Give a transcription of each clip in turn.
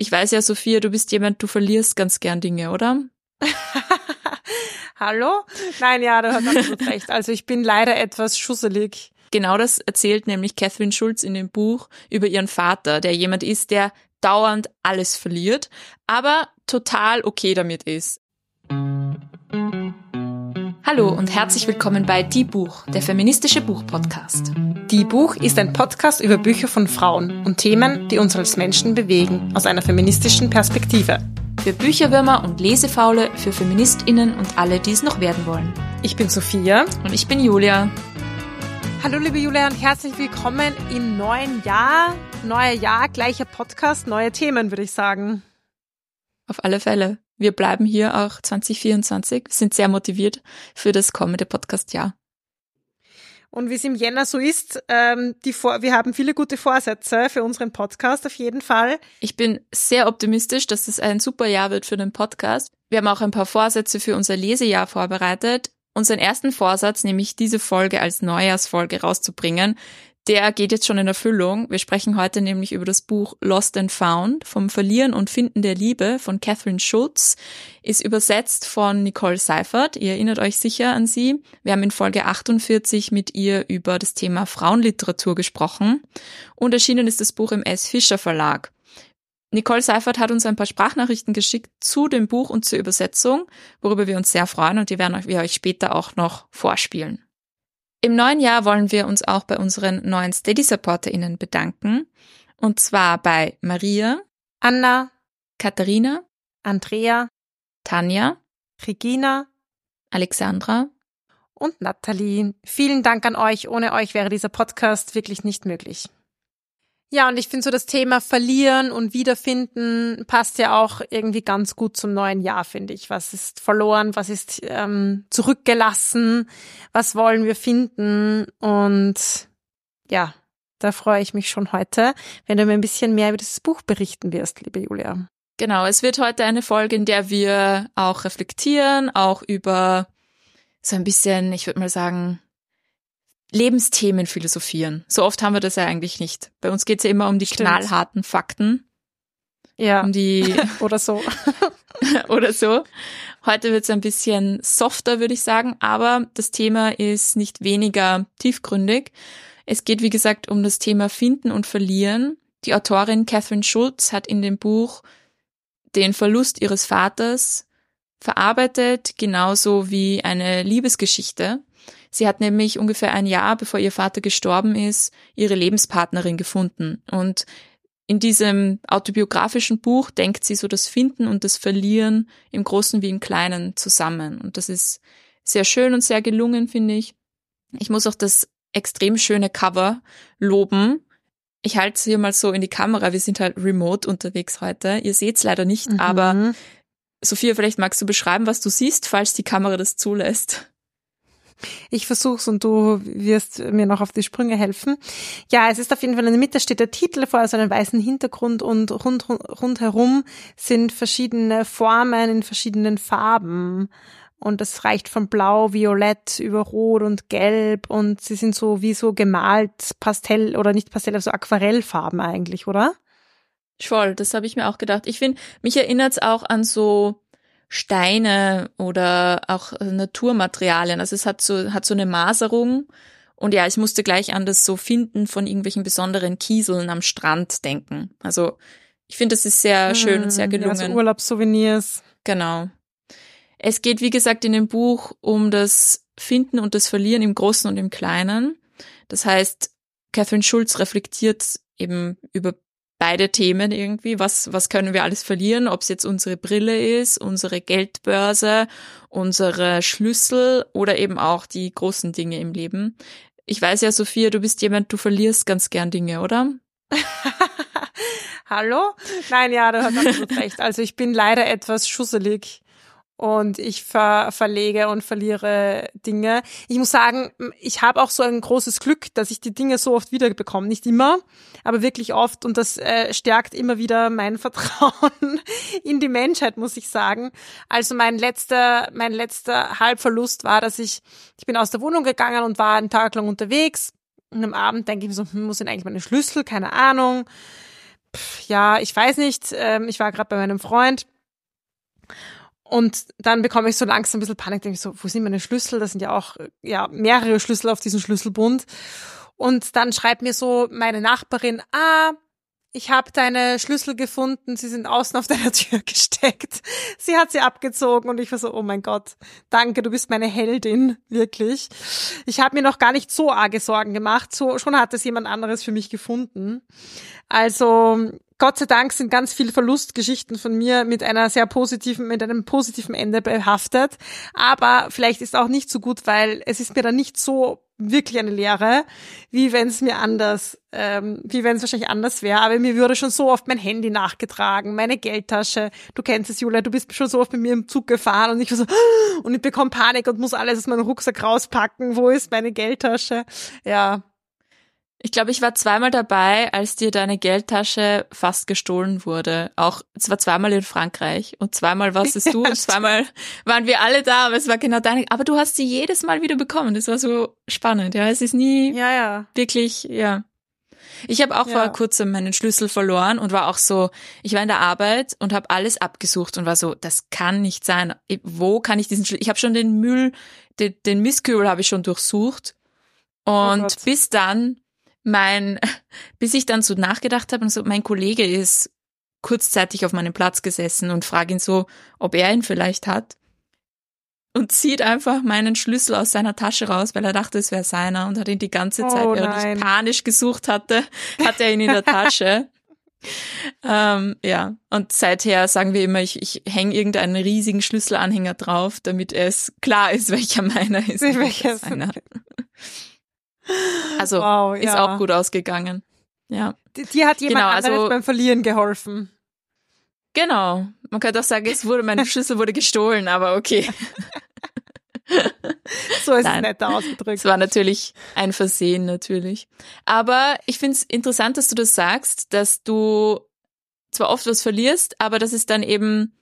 Ich weiß ja, Sophia, du bist jemand, du verlierst ganz gern Dinge, oder? Hallo? Nein, ja, du hast absolut recht. Also ich bin leider etwas schusselig. Genau das erzählt nämlich Catherine Schulz in dem Buch über ihren Vater, der jemand ist, der dauernd alles verliert, aber total okay damit ist. Hallo und herzlich willkommen bei Die Buch, der feministische Buchpodcast. Die Buch ist ein Podcast über Bücher von Frauen und Themen, die uns als Menschen bewegen, aus einer feministischen Perspektive. Für Bücherwürmer und Lesefaule, für FeministInnen und alle, die es noch werden wollen. Ich bin Sophia. Und ich bin Julia. Hallo liebe Julia und herzlich willkommen im neuen Jahr. Neuer Jahr, gleicher Podcast, neue Themen, würde ich sagen. Auf alle Fälle. Wir bleiben hier auch 2024, sind sehr motiviert für das kommende Podcast-Jahr. Und wie es im Jänner so ist, ähm, die Vor wir haben viele gute Vorsätze für unseren Podcast auf jeden Fall. Ich bin sehr optimistisch, dass es ein super Jahr wird für den Podcast. Wir haben auch ein paar Vorsätze für unser Lesejahr vorbereitet. Unseren ersten Vorsatz, nämlich diese Folge als Neujahrsfolge rauszubringen, der geht jetzt schon in Erfüllung. Wir sprechen heute nämlich über das Buch Lost and Found vom Verlieren und Finden der Liebe von Catherine Schultz, ist übersetzt von Nicole Seifert. Ihr erinnert euch sicher an sie. Wir haben in Folge 48 mit ihr über das Thema Frauenliteratur gesprochen und erschienen ist das Buch im S. Fischer Verlag. Nicole Seifert hat uns ein paar Sprachnachrichten geschickt zu dem Buch und zur Übersetzung, worüber wir uns sehr freuen und die werden wir euch später auch noch vorspielen. Im neuen Jahr wollen wir uns auch bei unseren neuen Steady-SupporterInnen bedanken. Und zwar bei Maria, Anna, Katharina, Andrea, Tanja, Regina, Alexandra und Nathalie. Vielen Dank an euch. Ohne euch wäre dieser Podcast wirklich nicht möglich. Ja, und ich finde so das Thema Verlieren und Wiederfinden passt ja auch irgendwie ganz gut zum neuen Jahr, finde ich. Was ist verloren, was ist ähm, zurückgelassen, was wollen wir finden? Und ja, da freue ich mich schon heute, wenn du mir ein bisschen mehr über dieses Buch berichten wirst, liebe Julia. Genau, es wird heute eine Folge, in der wir auch reflektieren, auch über so ein bisschen, ich würde mal sagen, Lebensthemen philosophieren. So oft haben wir das ja eigentlich nicht. Bei uns geht's ja immer um die Stimmt. knallharten Fakten. Ja. Um die oder so. oder so. Heute wird's ein bisschen softer, würde ich sagen, aber das Thema ist nicht weniger tiefgründig. Es geht, wie gesagt, um das Thema Finden und Verlieren. Die Autorin Catherine Schultz hat in dem Buch den Verlust ihres Vaters verarbeitet, genauso wie eine Liebesgeschichte. Sie hat nämlich ungefähr ein Jahr, bevor ihr Vater gestorben ist, ihre Lebenspartnerin gefunden. Und in diesem autobiografischen Buch denkt sie so das Finden und das Verlieren im Großen wie im Kleinen zusammen. Und das ist sehr schön und sehr gelungen, finde ich. Ich muss auch das extrem schöne Cover loben. Ich halte es hier mal so in die Kamera. Wir sind halt remote unterwegs heute. Ihr seht es leider nicht, mhm. aber Sophia, vielleicht magst du beschreiben, was du siehst, falls die Kamera das zulässt. Ich versuch's und du wirst mir noch auf die Sprünge helfen. Ja, es ist auf jeden Fall in der Mitte steht der Titel vor so einem weißen Hintergrund und rund, rundherum sind verschiedene Formen in verschiedenen Farben. Und das reicht von blau, violett über rot und gelb und sie sind so wie so gemalt Pastell oder nicht Pastell, aber so Aquarellfarben eigentlich, oder? Voll, das habe ich mir auch gedacht. Ich finde, mich erinnert's auch an so Steine oder auch Naturmaterialien. Also es hat so, hat so eine Maserung. Und ja, ich musste gleich an das so Finden von irgendwelchen besonderen Kieseln am Strand denken. Also ich finde, das ist sehr schön und sehr gelungen. Ja, so Urlaubssouvenirs. Genau. Es geht, wie gesagt, in dem Buch um das Finden und das Verlieren im Großen und im Kleinen. Das heißt, Catherine Schulz reflektiert eben über beide Themen irgendwie. Was, was können wir alles verlieren? Ob es jetzt unsere Brille ist, unsere Geldbörse, unsere Schlüssel oder eben auch die großen Dinge im Leben. Ich weiß ja, Sophia, du bist jemand, du verlierst ganz gern Dinge, oder? Hallo? Nein, ja, du hast absolut recht. Also ich bin leider etwas schusselig und ich ver verlege und verliere Dinge. Ich muss sagen, ich habe auch so ein großes Glück, dass ich die Dinge so oft wiederbekomme. Nicht immer, aber wirklich oft und das äh, stärkt immer wieder mein Vertrauen in die Menschheit, muss ich sagen. Also mein letzter, mein letzter Halbverlust war, dass ich, ich bin aus der Wohnung gegangen und war einen Tag lang unterwegs und am Abend denke ich mir so, hm, muss denn eigentlich meine Schlüssel? Keine Ahnung pff, ja, ich weiß nicht, ähm, ich war gerade bei meinem Freund und dann bekomme ich so langsam ein bisschen Panik, denke ich so, wo sind meine Schlüssel? Das sind ja auch ja mehrere Schlüssel auf diesem Schlüsselbund. Und dann schreibt mir so meine Nachbarin, ah, ich habe deine Schlüssel gefunden, sie sind außen auf deiner Tür gesteckt. Sie hat sie abgezogen und ich war so, oh mein Gott, danke, du bist meine Heldin, wirklich. Ich habe mir noch gar nicht so arge Sorgen gemacht, so schon hat es jemand anderes für mich gefunden. Also Gott sei Dank sind ganz viele Verlustgeschichten von mir mit einer sehr positiven, mit einem positiven Ende behaftet. Aber vielleicht ist auch nicht so gut, weil es ist mir dann nicht so wirklich eine Lehre, wie wenn es mir anders, ähm, wie wenn es wahrscheinlich anders wäre. Aber mir würde schon so oft mein Handy nachgetragen, meine Geldtasche. Du kennst es, Julia, du bist schon so oft mit mir im Zug gefahren und ich war so, und ich bekomme Panik und muss alles aus meinem Rucksack rauspacken. Wo ist meine Geldtasche? Ja, ich glaube, ich war zweimal dabei, als dir deine Geldtasche fast gestohlen wurde. Auch, es war zweimal in Frankreich und zweimal warst es du und zweimal waren wir alle da, aber es war genau deine. Aber du hast sie jedes Mal wieder bekommen. Das war so spannend, ja. Es ist nie ja, ja. wirklich, ja. Ich habe auch ja. vor kurzem meinen Schlüssel verloren und war auch so, ich war in der Arbeit und habe alles abgesucht und war so, das kann nicht sein. Wo kann ich diesen Schlüssel? Ich habe schon den Müll, den, den Mistkübel habe ich schon durchsucht. Oh und oh bis dann mein, bis ich dann so nachgedacht habe und so, mein Kollege ist kurzzeitig auf meinem Platz gesessen und frage ihn so, ob er ihn vielleicht hat. Und zieht einfach meinen Schlüssel aus seiner Tasche raus, weil er dachte, es wäre seiner und hat ihn die ganze Zeit, oh, während ich panisch gesucht hatte, hat er ihn in der Tasche. ähm, ja, und seither sagen wir immer, ich, ich hänge irgendeinen riesigen Schlüsselanhänger drauf, damit es klar ist, welcher meiner ist. Welcher seiner. Also wow, ist ja. auch gut ausgegangen. Ja. Die, hat jemand genau, also, beim Verlieren geholfen. Genau. Man könnte auch sagen, es wurde, mein Schlüssel wurde gestohlen, aber okay. so ist Nein. es netter ausgedrückt. Es war natürlich ein Versehen, natürlich. Aber ich finde es interessant, dass du das sagst, dass du zwar oft was verlierst, aber dass es dann eben,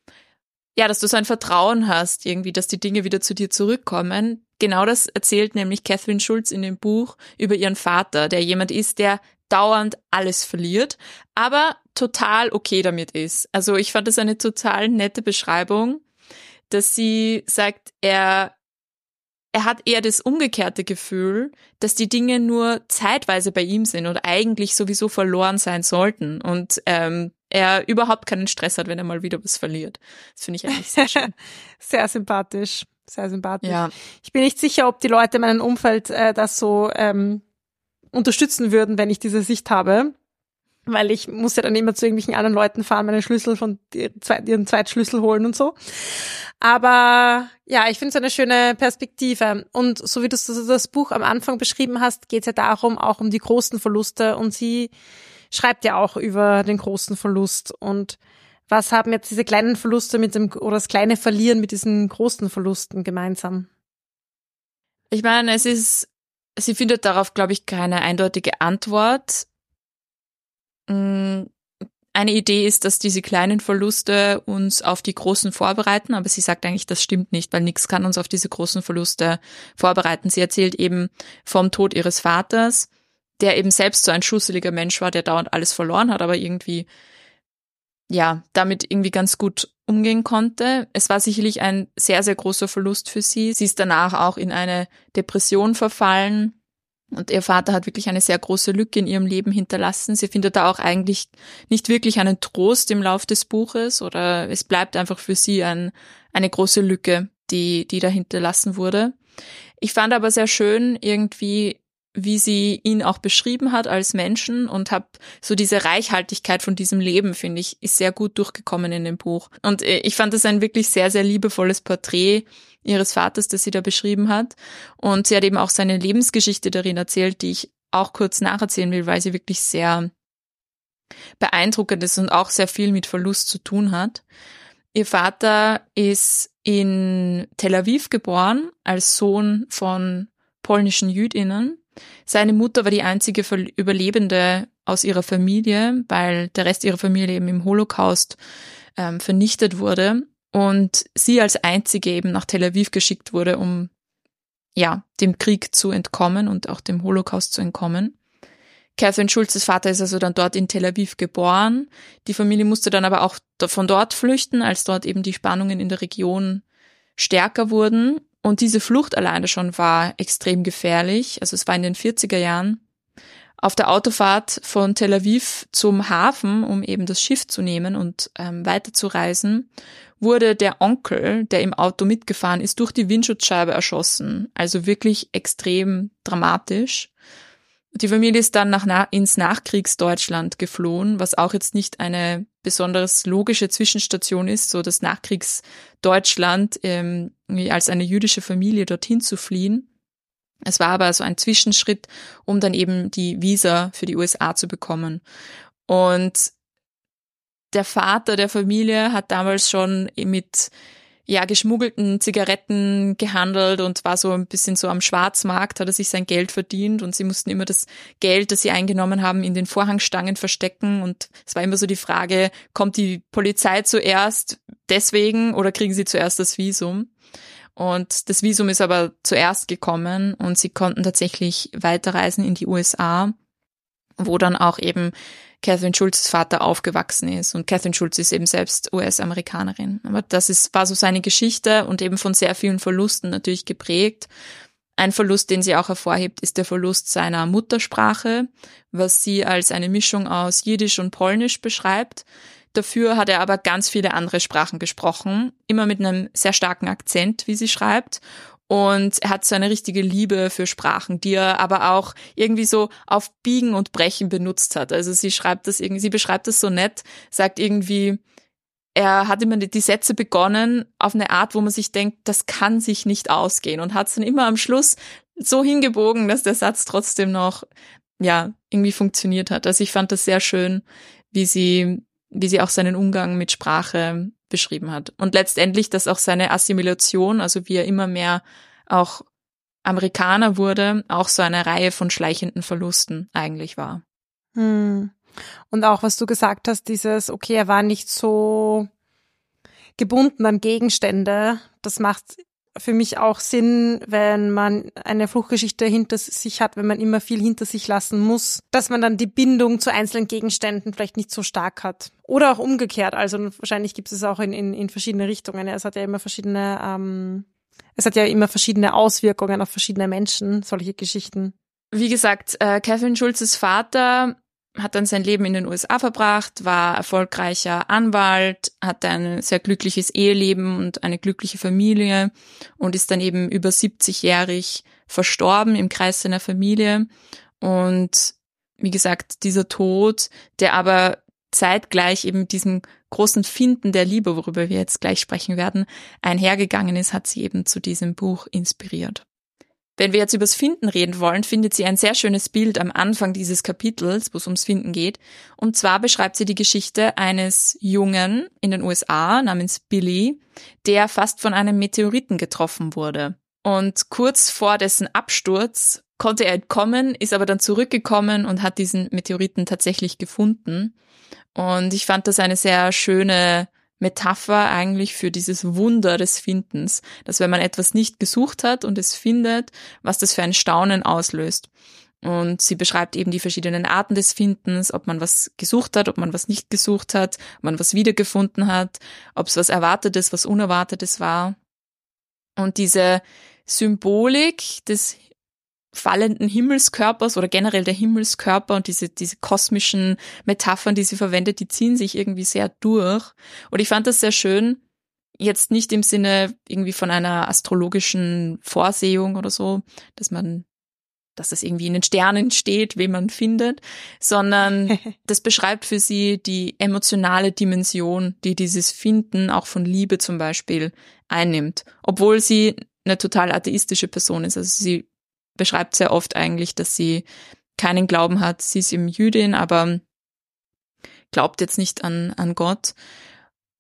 ja, dass du so ein Vertrauen hast, irgendwie, dass die Dinge wieder zu dir zurückkommen. Genau das erzählt nämlich Catherine Schulz in dem Buch über ihren Vater, der jemand ist, der dauernd alles verliert, aber total okay damit ist. Also ich fand das eine total nette Beschreibung, dass sie sagt, er er hat eher das umgekehrte Gefühl, dass die Dinge nur zeitweise bei ihm sind und eigentlich sowieso verloren sein sollten und ähm, er überhaupt keinen Stress hat, wenn er mal wieder was verliert. Das finde ich eigentlich sehr schön. sehr sympathisch sehr sympathisch. Ja. Ich bin nicht sicher, ob die Leute in meinem Umfeld äh, das so ähm, unterstützen würden, wenn ich diese Sicht habe. Weil ich muss ja dann immer zu irgendwelchen anderen Leuten fahren, meine Schlüssel von ihren Zweitschlüssel holen und so. Aber ja, ich finde es eine schöne Perspektive. Und so wie du das Buch am Anfang beschrieben hast, geht es ja darum, auch um die großen Verluste. Und sie schreibt ja auch über den großen Verlust. Und was haben jetzt diese kleinen Verluste mit dem, oder das kleine Verlieren mit diesen großen Verlusten gemeinsam? Ich meine, es ist, sie findet darauf, glaube ich, keine eindeutige Antwort. Mm, eine Idee ist, dass diese kleinen Verluste uns auf die großen vorbereiten, aber sie sagt eigentlich, das stimmt nicht, weil nichts kann uns auf diese großen Verluste vorbereiten. Sie erzählt eben vom Tod ihres Vaters, der eben selbst so ein schusseliger Mensch war, der dauernd alles verloren hat, aber irgendwie ja, damit irgendwie ganz gut umgehen konnte. Es war sicherlich ein sehr, sehr großer Verlust für sie. Sie ist danach auch in eine Depression verfallen. Und ihr Vater hat wirklich eine sehr große Lücke in ihrem Leben hinterlassen. Sie findet da auch eigentlich nicht wirklich einen Trost im Lauf des Buches oder es bleibt einfach für sie ein, eine große Lücke, die, die da hinterlassen wurde. Ich fand aber sehr schön irgendwie wie sie ihn auch beschrieben hat als Menschen und habe so diese Reichhaltigkeit von diesem Leben, finde ich, ist sehr gut durchgekommen in dem Buch. Und äh, ich fand das ein wirklich sehr, sehr liebevolles Porträt ihres Vaters, das sie da beschrieben hat. Und sie hat eben auch seine Lebensgeschichte darin erzählt, die ich auch kurz nacherzählen will, weil sie wirklich sehr beeindruckend ist und auch sehr viel mit Verlust zu tun hat. Ihr Vater ist in Tel Aviv geboren als Sohn von polnischen Jüdinnen seine Mutter war die einzige Überlebende aus ihrer Familie, weil der Rest ihrer Familie eben im Holocaust ähm, vernichtet wurde und sie als einzige eben nach Tel Aviv geschickt wurde, um ja dem Krieg zu entkommen und auch dem Holocaust zu entkommen. Catherine Schulzes Vater ist also dann dort in Tel Aviv geboren. Die Familie musste dann aber auch von dort flüchten, als dort eben die Spannungen in der Region stärker wurden. Und diese Flucht alleine schon war extrem gefährlich. Also es war in den 40er Jahren. Auf der Autofahrt von Tel Aviv zum Hafen, um eben das Schiff zu nehmen und ähm, weiterzureisen, wurde der Onkel, der im Auto mitgefahren ist, durch die Windschutzscheibe erschossen. Also wirklich extrem dramatisch. Die Familie ist dann nach, ins Nachkriegsdeutschland geflohen, was auch jetzt nicht eine besonders logische Zwischenstation ist, so das Nachkriegsdeutschland ähm, als eine jüdische Familie dorthin zu fliehen. Es war aber so ein Zwischenschritt, um dann eben die Visa für die USA zu bekommen. Und der Vater der Familie hat damals schon mit ja, geschmuggelten Zigaretten gehandelt und war so ein bisschen so am Schwarzmarkt, hat er sich sein Geld verdient und sie mussten immer das Geld, das sie eingenommen haben, in den Vorhangstangen verstecken und es war immer so die Frage, kommt die Polizei zuerst deswegen oder kriegen sie zuerst das Visum? Und das Visum ist aber zuerst gekommen und sie konnten tatsächlich weiterreisen in die USA, wo dann auch eben Catherine Schulzes Vater aufgewachsen ist. Und Catherine Schulz ist eben selbst US-Amerikanerin. Aber das ist, war so seine Geschichte und eben von sehr vielen Verlusten natürlich geprägt. Ein Verlust, den sie auch hervorhebt, ist der Verlust seiner Muttersprache, was sie als eine Mischung aus Jiddisch und Polnisch beschreibt. Dafür hat er aber ganz viele andere Sprachen gesprochen, immer mit einem sehr starken Akzent, wie sie schreibt. Und er hat so eine richtige Liebe für Sprachen, die er aber auch irgendwie so auf Biegen und Brechen benutzt hat. Also sie schreibt das irgendwie, sie beschreibt das so nett, sagt irgendwie, er hat immer die Sätze begonnen auf eine Art, wo man sich denkt, das kann sich nicht ausgehen und hat es dann immer am Schluss so hingebogen, dass der Satz trotzdem noch, ja, irgendwie funktioniert hat. Also ich fand das sehr schön, wie sie, wie sie auch seinen Umgang mit Sprache beschrieben hat. Und letztendlich, dass auch seine Assimilation, also wie er immer mehr auch Amerikaner wurde, auch so eine Reihe von schleichenden Verlusten eigentlich war. Hm. Und auch was du gesagt hast, dieses, okay, er war nicht so gebunden an Gegenstände, das macht für mich auch Sinn, wenn man eine Fluchtgeschichte hinter sich hat, wenn man immer viel hinter sich lassen muss, dass man dann die Bindung zu einzelnen Gegenständen vielleicht nicht so stark hat. Oder auch umgekehrt. Also wahrscheinlich gibt es auch in, in, in verschiedene Richtungen. Es hat ja immer verschiedene, ähm, es hat ja immer verschiedene Auswirkungen auf verschiedene Menschen, solche Geschichten. Wie gesagt, äh, Kevin Schulzes Vater hat dann sein Leben in den USA verbracht, war erfolgreicher Anwalt, hatte ein sehr glückliches Eheleben und eine glückliche Familie und ist dann eben über 70-jährig verstorben im Kreis seiner Familie. Und wie gesagt, dieser Tod, der aber zeitgleich eben diesem großen Finden der Liebe, worüber wir jetzt gleich sprechen werden, einhergegangen ist, hat sie eben zu diesem Buch inspiriert. Wenn wir jetzt übers Finden reden wollen, findet sie ein sehr schönes Bild am Anfang dieses Kapitels, wo es ums Finden geht. Und zwar beschreibt sie die Geschichte eines Jungen in den USA namens Billy, der fast von einem Meteoriten getroffen wurde. Und kurz vor dessen Absturz konnte er entkommen, ist aber dann zurückgekommen und hat diesen Meteoriten tatsächlich gefunden. Und ich fand das eine sehr schöne Metapher eigentlich für dieses Wunder des Findens, dass wenn man etwas nicht gesucht hat und es findet, was das für ein Staunen auslöst. Und sie beschreibt eben die verschiedenen Arten des Findens, ob man was gesucht hat, ob man was nicht gesucht hat, ob man was wiedergefunden hat, ob es was Erwartetes, was Unerwartetes war. Und diese Symbolik des fallenden Himmelskörpers oder generell der Himmelskörper und diese, diese kosmischen Metaphern, die sie verwendet, die ziehen sich irgendwie sehr durch. Und ich fand das sehr schön, jetzt nicht im Sinne irgendwie von einer astrologischen Vorsehung oder so, dass man, dass das irgendwie in den Sternen steht, wen man findet, sondern das beschreibt für sie die emotionale Dimension, die dieses Finden auch von Liebe zum Beispiel einnimmt, obwohl sie eine total atheistische Person ist. Also sie beschreibt sehr oft eigentlich, dass sie keinen Glauben hat. Sie ist eben Jüdin, aber glaubt jetzt nicht an, an Gott.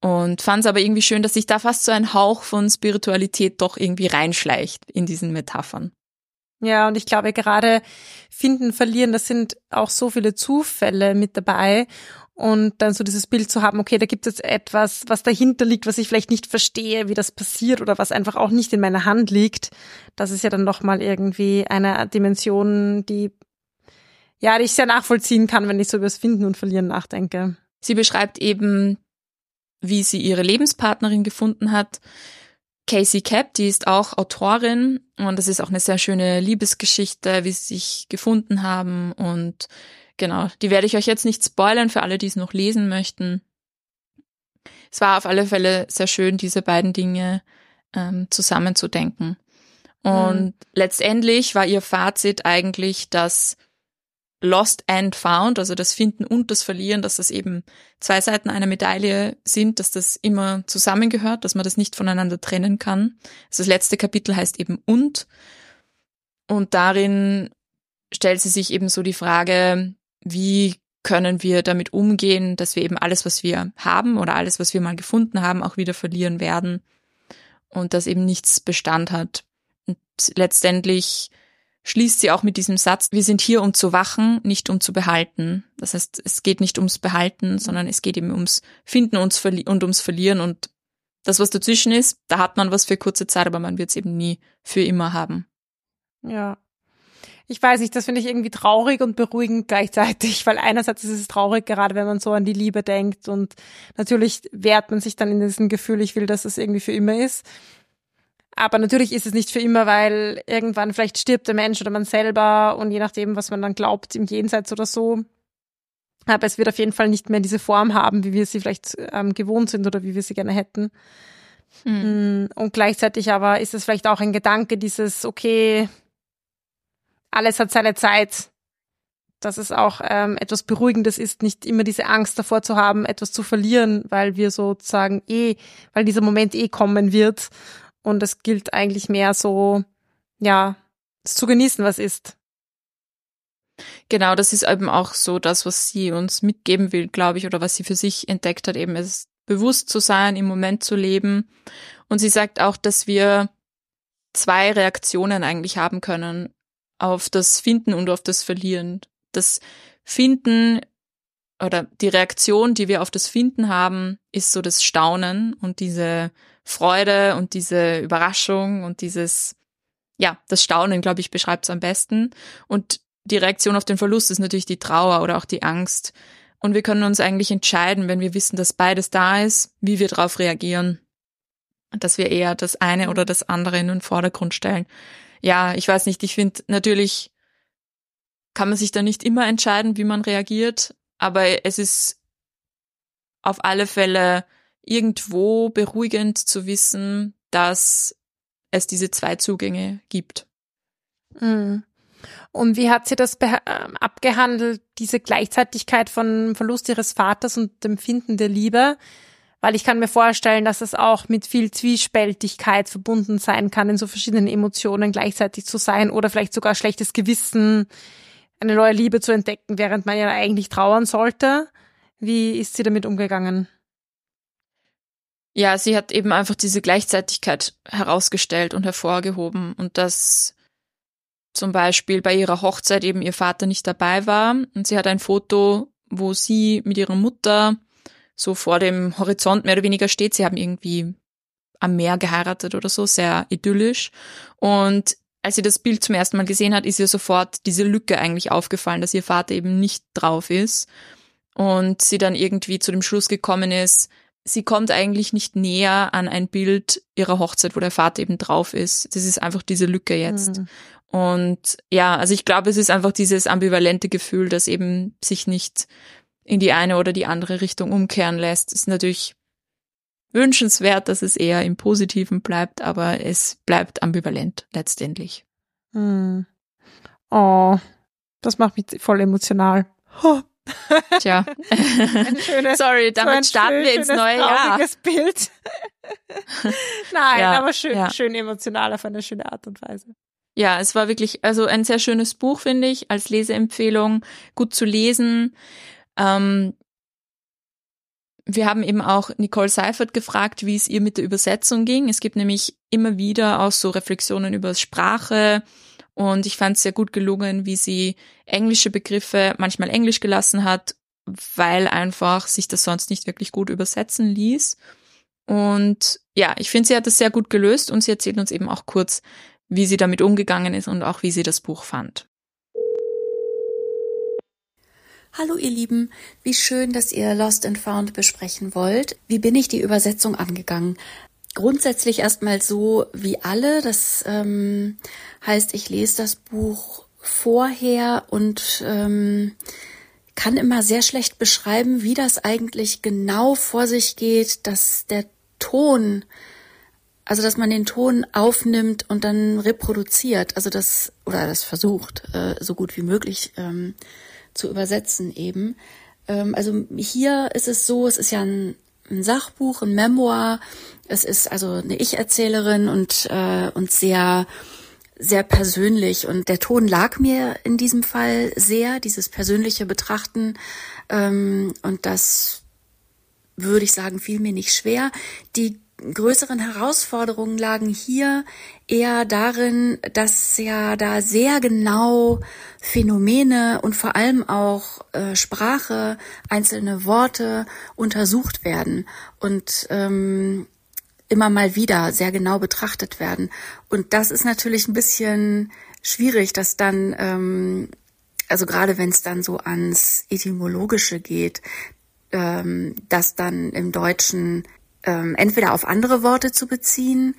Und fand es aber irgendwie schön, dass sich da fast so ein Hauch von Spiritualität doch irgendwie reinschleicht in diesen Metaphern. Ja, und ich glaube gerade finden, verlieren, das sind auch so viele Zufälle mit dabei und dann so dieses Bild zu haben, okay, da gibt es etwas, was dahinter liegt, was ich vielleicht nicht verstehe, wie das passiert oder was einfach auch nicht in meiner Hand liegt. Das ist ja dann nochmal irgendwie eine Dimension, die ja, die ich sehr nachvollziehen kann, wenn ich so über das Finden und Verlieren nachdenke. Sie beschreibt eben, wie sie ihre Lebenspartnerin gefunden hat. Casey Capp, die ist auch Autorin und das ist auch eine sehr schöne Liebesgeschichte, wie sie sich gefunden haben und genau, die werde ich euch jetzt nicht spoilern für alle, die es noch lesen möchten. Es war auf alle Fälle sehr schön, diese beiden Dinge ähm, zusammenzudenken. Und mhm. letztendlich war ihr Fazit eigentlich, dass Lost and Found, also das Finden und das Verlieren, dass das eben zwei Seiten einer Medaille sind, dass das immer zusammengehört, dass man das nicht voneinander trennen kann. Also das letzte Kapitel heißt eben und. Und darin stellt sie sich eben so die Frage, wie können wir damit umgehen, dass wir eben alles, was wir haben oder alles, was wir mal gefunden haben, auch wieder verlieren werden und dass eben nichts Bestand hat. Und letztendlich schließt sie auch mit diesem Satz, wir sind hier, um zu wachen, nicht um zu behalten. Das heißt, es geht nicht ums Behalten, sondern es geht eben ums Finden und ums Verlieren und das, was dazwischen ist, da hat man was für kurze Zeit, aber man wird es eben nie für immer haben. Ja. Ich weiß nicht, das finde ich irgendwie traurig und beruhigend gleichzeitig, weil einerseits ist es traurig, gerade wenn man so an die Liebe denkt und natürlich wehrt man sich dann in diesem Gefühl, ich will, dass es irgendwie für immer ist. Aber natürlich ist es nicht für immer, weil irgendwann vielleicht stirbt der Mensch oder man selber und je nachdem, was man dann glaubt im Jenseits oder so. Aber es wird auf jeden Fall nicht mehr diese Form haben, wie wir sie vielleicht ähm, gewohnt sind oder wie wir sie gerne hätten. Hm. Mm, und gleichzeitig aber ist es vielleicht auch ein Gedanke, dieses, okay, alles hat seine Zeit, dass es auch ähm, etwas Beruhigendes ist, nicht immer diese Angst davor zu haben, etwas zu verlieren, weil wir sozusagen eh, weil dieser Moment eh kommen wird und es gilt eigentlich mehr so, ja, zu genießen, was ist. Genau, das ist eben auch so das, was sie uns mitgeben will, glaube ich, oder was sie für sich entdeckt hat, eben es bewusst zu sein, im Moment zu leben. Und sie sagt auch, dass wir zwei Reaktionen eigentlich haben können auf das Finden und auf das Verlieren. Das Finden oder die Reaktion, die wir auf das Finden haben, ist so das Staunen und diese Freude und diese Überraschung und dieses, ja, das Staunen, glaube ich, beschreibt es am besten. Und die Reaktion auf den Verlust ist natürlich die Trauer oder auch die Angst. Und wir können uns eigentlich entscheiden, wenn wir wissen, dass beides da ist, wie wir darauf reagieren. Dass wir eher das eine oder das andere in den Vordergrund stellen. Ja, ich weiß nicht, ich finde natürlich kann man sich da nicht immer entscheiden, wie man reagiert, aber es ist auf alle Fälle irgendwo beruhigend zu wissen, dass es diese zwei Zugänge gibt. Mhm. Und wie hat sie das ähm, abgehandelt, diese Gleichzeitigkeit von Verlust ihres Vaters und dem Finden der Liebe? Weil ich kann mir vorstellen, dass es auch mit viel Zwiespältigkeit verbunden sein kann, in so verschiedenen Emotionen gleichzeitig zu sein oder vielleicht sogar schlechtes Gewissen, eine neue Liebe zu entdecken, während man ja eigentlich trauern sollte. Wie ist sie damit umgegangen? Ja, sie hat eben einfach diese Gleichzeitigkeit herausgestellt und hervorgehoben und dass zum Beispiel bei ihrer Hochzeit eben ihr Vater nicht dabei war und sie hat ein Foto, wo sie mit ihrer Mutter so vor dem Horizont mehr oder weniger steht. Sie haben irgendwie am Meer geheiratet oder so, sehr idyllisch. Und als sie das Bild zum ersten Mal gesehen hat, ist ihr sofort diese Lücke eigentlich aufgefallen, dass ihr Vater eben nicht drauf ist. Und sie dann irgendwie zu dem Schluss gekommen ist, sie kommt eigentlich nicht näher an ein Bild ihrer Hochzeit, wo der Vater eben drauf ist. Das ist einfach diese Lücke jetzt. Mhm. Und ja, also ich glaube, es ist einfach dieses ambivalente Gefühl, das eben sich nicht in die eine oder die andere Richtung umkehren lässt. Es ist natürlich wünschenswert, dass es eher im Positiven bleibt, aber es bleibt ambivalent letztendlich. Mhm. Oh, das macht mich voll emotional. Oh. Tja. Schönes, Sorry, damit so starten schön, wir ins neue Jahr. Bild. Nein, ja, aber schön, ja. schön emotional auf eine schöne Art und Weise. Ja, es war wirklich, also ein sehr schönes Buch, finde ich, als Leseempfehlung, gut zu lesen. Ähm, wir haben eben auch Nicole Seifert gefragt, wie es ihr mit der Übersetzung ging. Es gibt nämlich immer wieder auch so Reflexionen über Sprache, und ich fand es sehr gut gelungen, wie sie englische Begriffe manchmal englisch gelassen hat, weil einfach sich das sonst nicht wirklich gut übersetzen ließ. Und ja, ich finde, sie hat das sehr gut gelöst und sie erzählt uns eben auch kurz, wie sie damit umgegangen ist und auch wie sie das Buch fand. Hallo ihr Lieben, wie schön, dass ihr Lost and Found besprechen wollt. Wie bin ich die Übersetzung angegangen? Grundsätzlich erstmal so wie alle. Das ähm, heißt, ich lese das Buch vorher und ähm, kann immer sehr schlecht beschreiben, wie das eigentlich genau vor sich geht, dass der Ton, also dass man den Ton aufnimmt und dann reproduziert, also das oder das versucht, äh, so gut wie möglich ähm, zu übersetzen eben. Ähm, also hier ist es so, es ist ja ein, ein Sachbuch, ein Memoir. Es ist also eine Ich-Erzählerin und, äh, und sehr, sehr persönlich. Und der Ton lag mir in diesem Fall sehr, dieses persönliche Betrachten. Ähm, und das würde ich sagen, fiel mir nicht schwer. Die größeren Herausforderungen lagen hier eher darin, dass ja da sehr genau Phänomene und vor allem auch äh, Sprache, einzelne Worte untersucht werden und ähm, immer mal wieder sehr genau betrachtet werden. Und das ist natürlich ein bisschen schwierig, dass dann, ähm, also gerade wenn es dann so ans Etymologische geht, ähm, dass dann im Deutschen ähm, entweder auf andere Worte zu beziehen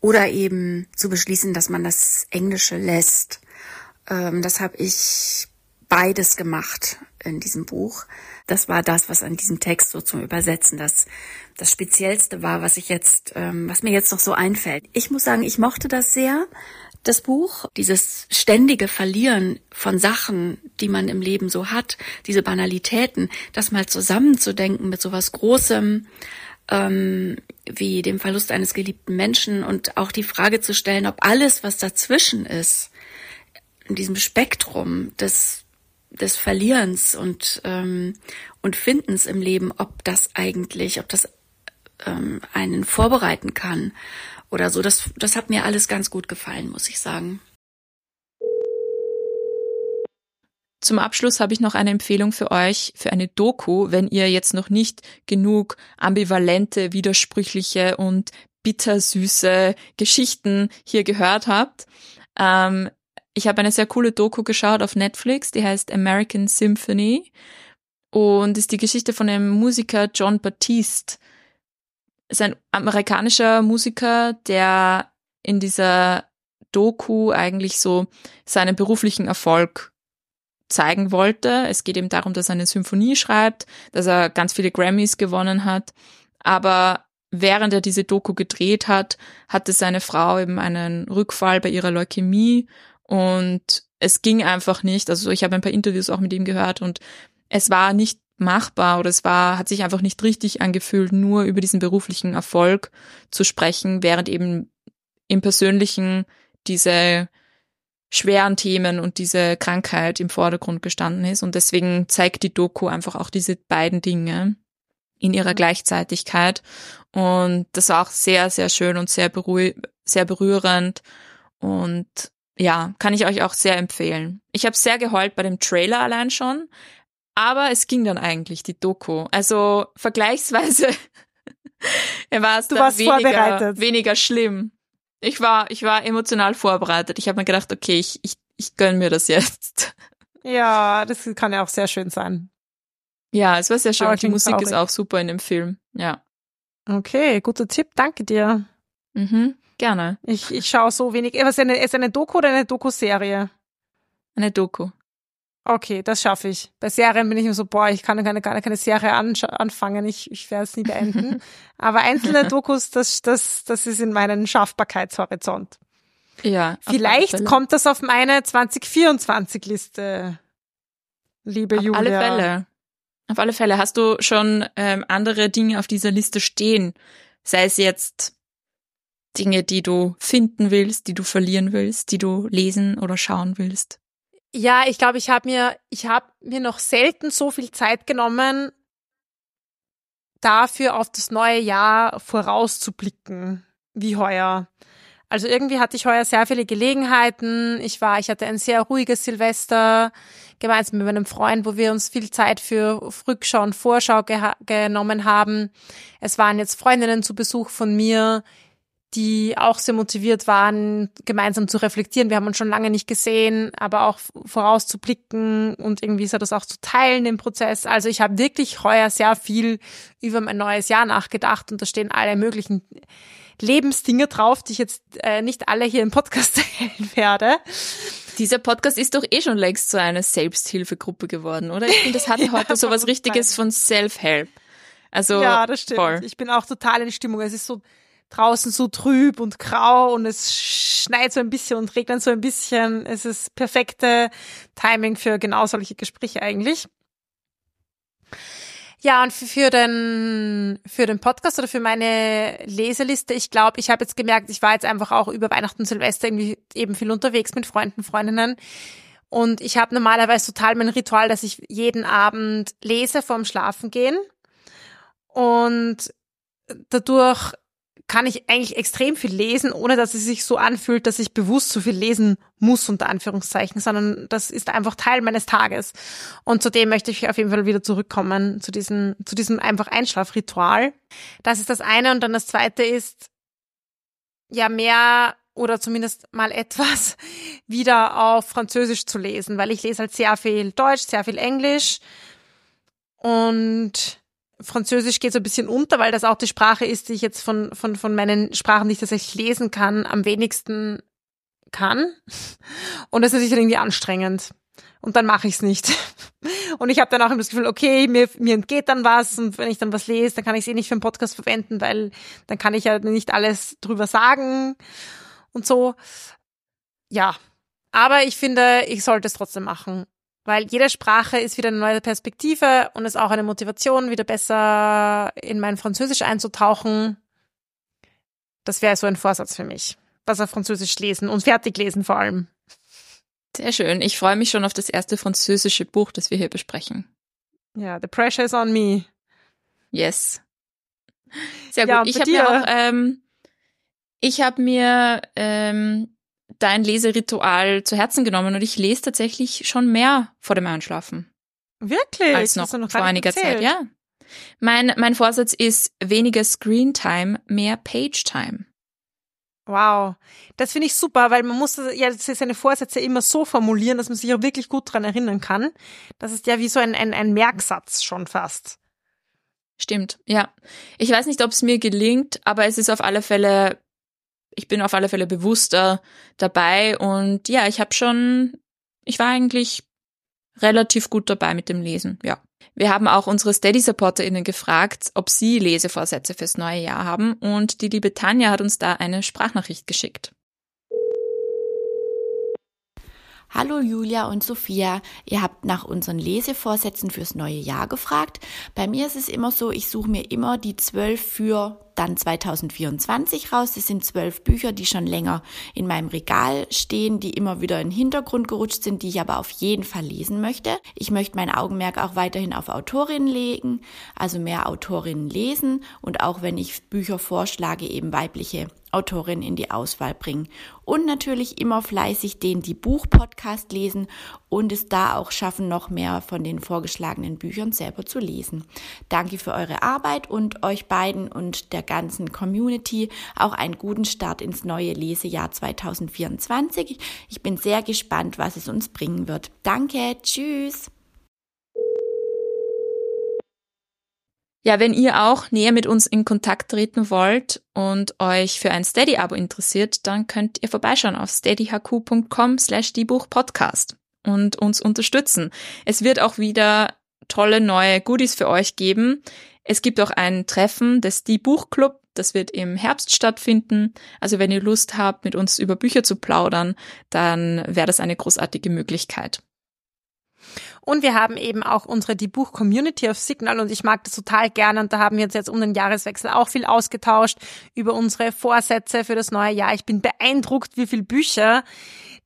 oder eben zu beschließen, dass man das Englische lässt. Ähm, das habe ich beides gemacht in diesem Buch. Das war das, was an diesem Text so zum Übersetzen das, das Speziellste war, was ich jetzt, ähm, was mir jetzt noch so einfällt. Ich muss sagen, ich mochte das sehr, das Buch. Dieses ständige Verlieren von Sachen, die man im Leben so hat, diese Banalitäten, das mal zusammenzudenken mit sowas Großem, ähm, wie dem Verlust eines geliebten Menschen und auch die Frage zu stellen, ob alles, was dazwischen ist, in diesem Spektrum des, des Verlierens und, ähm, und Findens im Leben, ob das eigentlich, ob das ähm, einen vorbereiten kann oder so. Das, das hat mir alles ganz gut gefallen, muss ich sagen. Zum Abschluss habe ich noch eine Empfehlung für euch für eine Doku, wenn ihr jetzt noch nicht genug ambivalente, widersprüchliche und bittersüße Geschichten hier gehört habt. Ähm, ich habe eine sehr coole Doku geschaut auf Netflix, die heißt American Symphony und ist die Geschichte von dem Musiker John Baptiste. Ist ein amerikanischer Musiker, der in dieser Doku eigentlich so seinen beruflichen Erfolg zeigen wollte. Es geht eben darum, dass er eine Symphonie schreibt, dass er ganz viele Grammys gewonnen hat. Aber während er diese Doku gedreht hat, hatte seine Frau eben einen Rückfall bei ihrer Leukämie und es ging einfach nicht. Also ich habe ein paar Interviews auch mit ihm gehört und es war nicht machbar oder es war, hat sich einfach nicht richtig angefühlt, nur über diesen beruflichen Erfolg zu sprechen, während eben im Persönlichen diese schweren Themen und diese Krankheit im Vordergrund gestanden ist. Und deswegen zeigt die Doku einfach auch diese beiden Dinge in ihrer Gleichzeitigkeit. Und das war auch sehr, sehr schön und sehr, berühr sehr berührend. Und ja, kann ich euch auch sehr empfehlen. Ich habe sehr geheult bei dem Trailer allein schon, aber es ging dann eigentlich, die Doku. Also vergleichsweise er war es dann weniger, weniger schlimm. Ich war, ich war emotional vorbereitet. Ich habe mir gedacht, okay, ich, ich, ich gönn mir das jetzt. Ja, das kann ja auch sehr schön sein. Ja, es war sehr schön. die Musik traurig. ist auch super in dem Film. Ja. Okay, guter Tipp. Danke dir. Mhm, gerne. Ich, ich schaue so wenig. Was ist eine, ist eine Doku oder eine Doku-Serie? Eine Doku. Okay, das schaffe ich. Bei Serien bin ich immer so, boah, ich kann keine, keine, keine Serie anfangen, ich, ich werde es nie beenden. Aber einzelne Dokus, das, das, das ist in meinen Schaffbarkeitshorizont. Ja. Vielleicht kommt das auf meine 2024-Liste, liebe auf Julia. Auf alle Fälle. Auf alle Fälle. Hast du schon ähm, andere Dinge auf dieser Liste stehen? Sei es jetzt Dinge, die du finden willst, die du verlieren willst, die du lesen oder schauen willst? Ja, ich glaube, ich habe mir, ich habe mir noch selten so viel Zeit genommen, dafür auf das neue Jahr vorauszublicken wie heuer. Also irgendwie hatte ich heuer sehr viele Gelegenheiten. Ich war, ich hatte ein sehr ruhiges Silvester gemeinsam mit meinem Freund, wo wir uns viel Zeit für Rückschau und Vorschau genommen haben. Es waren jetzt Freundinnen zu Besuch von mir, die auch sehr motiviert waren, gemeinsam zu reflektieren. Wir haben uns schon lange nicht gesehen, aber auch vorauszublicken und irgendwie so das auch zu teilen im Prozess. Also ich habe wirklich heuer sehr viel über mein neues Jahr nachgedacht und da stehen alle möglichen Lebensdinge drauf, die ich jetzt äh, nicht alle hier im Podcast teilen werde. Dieser Podcast ist doch eh schon längst so eine Selbsthilfegruppe geworden, oder? Ich finde, das hat ja, heute so was Richtiges von Self-Help. Also, ja, das stimmt. Voll. Ich bin auch total in Stimmung. Es ist so draußen so trüb und grau und es schneit so ein bisschen und regnet so ein bisschen. Es ist perfekte Timing für genau solche Gespräche eigentlich. Ja, und für den, für den Podcast oder für meine Leseliste, ich glaube, ich habe jetzt gemerkt, ich war jetzt einfach auch über Weihnachten Silvester irgendwie eben viel unterwegs mit Freunden, Freundinnen. Und ich habe normalerweise total mein Ritual, dass ich jeden Abend lese vorm Schlafengehen. Und dadurch kann ich eigentlich extrem viel lesen, ohne dass es sich so anfühlt, dass ich bewusst so viel lesen muss, unter Anführungszeichen, sondern das ist einfach Teil meines Tages. Und zudem möchte ich auf jeden Fall wieder zurückkommen, zu diesem, zu diesem einfach Einschlafritual. Das ist das eine. Und dann das zweite ist, ja, mehr oder zumindest mal etwas wieder auf Französisch zu lesen, weil ich lese halt sehr viel Deutsch, sehr viel Englisch und Französisch geht so ein bisschen unter, weil das auch die Sprache ist, die ich jetzt von, von, von meinen Sprachen, die ich tatsächlich lesen kann, am wenigsten kann. Und das ist natürlich irgendwie anstrengend. Und dann mache ich es nicht. Und ich habe dann auch immer das Gefühl, okay, mir, mir entgeht dann was und wenn ich dann was lese, dann kann ich es eh nicht für einen Podcast verwenden, weil dann kann ich ja nicht alles drüber sagen und so. Ja. Aber ich finde, ich sollte es trotzdem machen. Weil jede Sprache ist wieder eine neue Perspektive und ist auch eine Motivation, wieder besser in mein Französisch einzutauchen. Das wäre so ein Vorsatz für mich. Was auf Französisch lesen und fertig lesen vor allem. Sehr schön. Ich freue mich schon auf das erste französische Buch, das wir hier besprechen. Ja, The Pressure is on me. Yes. Sehr gut. Ja, ich habe mir auch, ähm, ich habe mir ähm, dein Leseritual zu Herzen genommen und ich lese tatsächlich schon mehr vor dem Einschlafen. Wirklich? Als noch, noch vor einiger erzählt. Zeit, ja. Mein, mein Vorsatz ist weniger Screen Time, mehr Page Time. Wow, das finde ich super, weil man muss ja seine Vorsätze immer so formulieren, dass man sich auch wirklich gut dran erinnern kann. Das ist ja wie so ein, ein, ein Merksatz schon fast. Stimmt, ja. Ich weiß nicht, ob es mir gelingt, aber es ist auf alle Fälle ich bin auf alle Fälle bewusster dabei und ja, ich habe schon, ich war eigentlich relativ gut dabei mit dem Lesen, ja. Wir haben auch unsere Steady-SupporterInnen gefragt, ob sie Lesevorsätze fürs neue Jahr haben und die liebe Tanja hat uns da eine Sprachnachricht geschickt. Hallo Julia und Sophia, ihr habt nach unseren Lesevorsätzen fürs neue Jahr gefragt. Bei mir ist es immer so, ich suche mir immer die zwölf für dann 2024 raus. Das sind zwölf Bücher, die schon länger in meinem Regal stehen, die immer wieder in den Hintergrund gerutscht sind, die ich aber auf jeden Fall lesen möchte. Ich möchte mein Augenmerk auch weiterhin auf Autorinnen legen, also mehr Autorinnen lesen und auch wenn ich Bücher vorschlage, eben weibliche Autorin in die Auswahl bringen. Und natürlich immer fleißig den Die Buch Podcast lesen und es da auch schaffen, noch mehr von den vorgeschlagenen Büchern selber zu lesen. Danke für eure Arbeit und euch beiden und der ganzen Community auch einen guten Start ins neue Lesejahr 2024. Ich bin sehr gespannt, was es uns bringen wird. Danke, tschüss. Ja, wenn ihr auch näher mit uns in Kontakt treten wollt und euch für ein Steady-Abo interessiert, dann könnt ihr vorbeischauen auf steadyhq.com slash diebuchpodcast und uns unterstützen. Es wird auch wieder tolle neue Goodies für euch geben. Es gibt auch ein Treffen des Die Buchclub, das wird im Herbst stattfinden. Also wenn ihr Lust habt, mit uns über Bücher zu plaudern, dann wäre das eine großartige Möglichkeit. Und wir haben eben auch unsere Die Buch Community auf Signal und ich mag das total gerne und da haben wir uns jetzt um den Jahreswechsel auch viel ausgetauscht über unsere Vorsätze für das neue Jahr. Ich bin beeindruckt, wie viele Bücher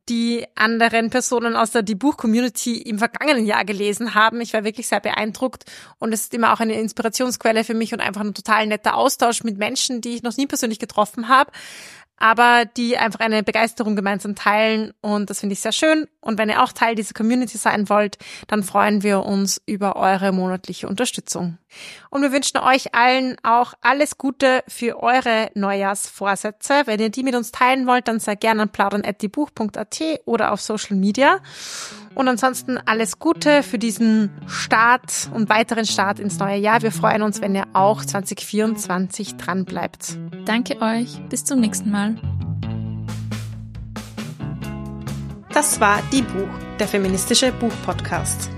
die anderen Personen aus der Die Buch-Community im vergangenen Jahr gelesen haben. Ich war wirklich sehr beeindruckt und es ist immer auch eine Inspirationsquelle für mich und einfach ein total netter Austausch mit Menschen, die ich noch nie persönlich getroffen habe aber die einfach eine Begeisterung gemeinsam teilen und das finde ich sehr schön. Und wenn ihr auch Teil dieser Community sein wollt, dann freuen wir uns über eure monatliche Unterstützung. Und wir wünschen euch allen auch alles Gute für eure Neujahrsvorsätze. Wenn ihr die mit uns teilen wollt, dann sehr gerne an plaudern.diebuch.at oder auf Social Media. Und ansonsten alles Gute für diesen Start und weiteren Start ins neue Jahr. Wir freuen uns, wenn ihr auch 2024 dran bleibt. Danke euch. Bis zum nächsten Mal. Das war Die Buch, der feministische Buchpodcast.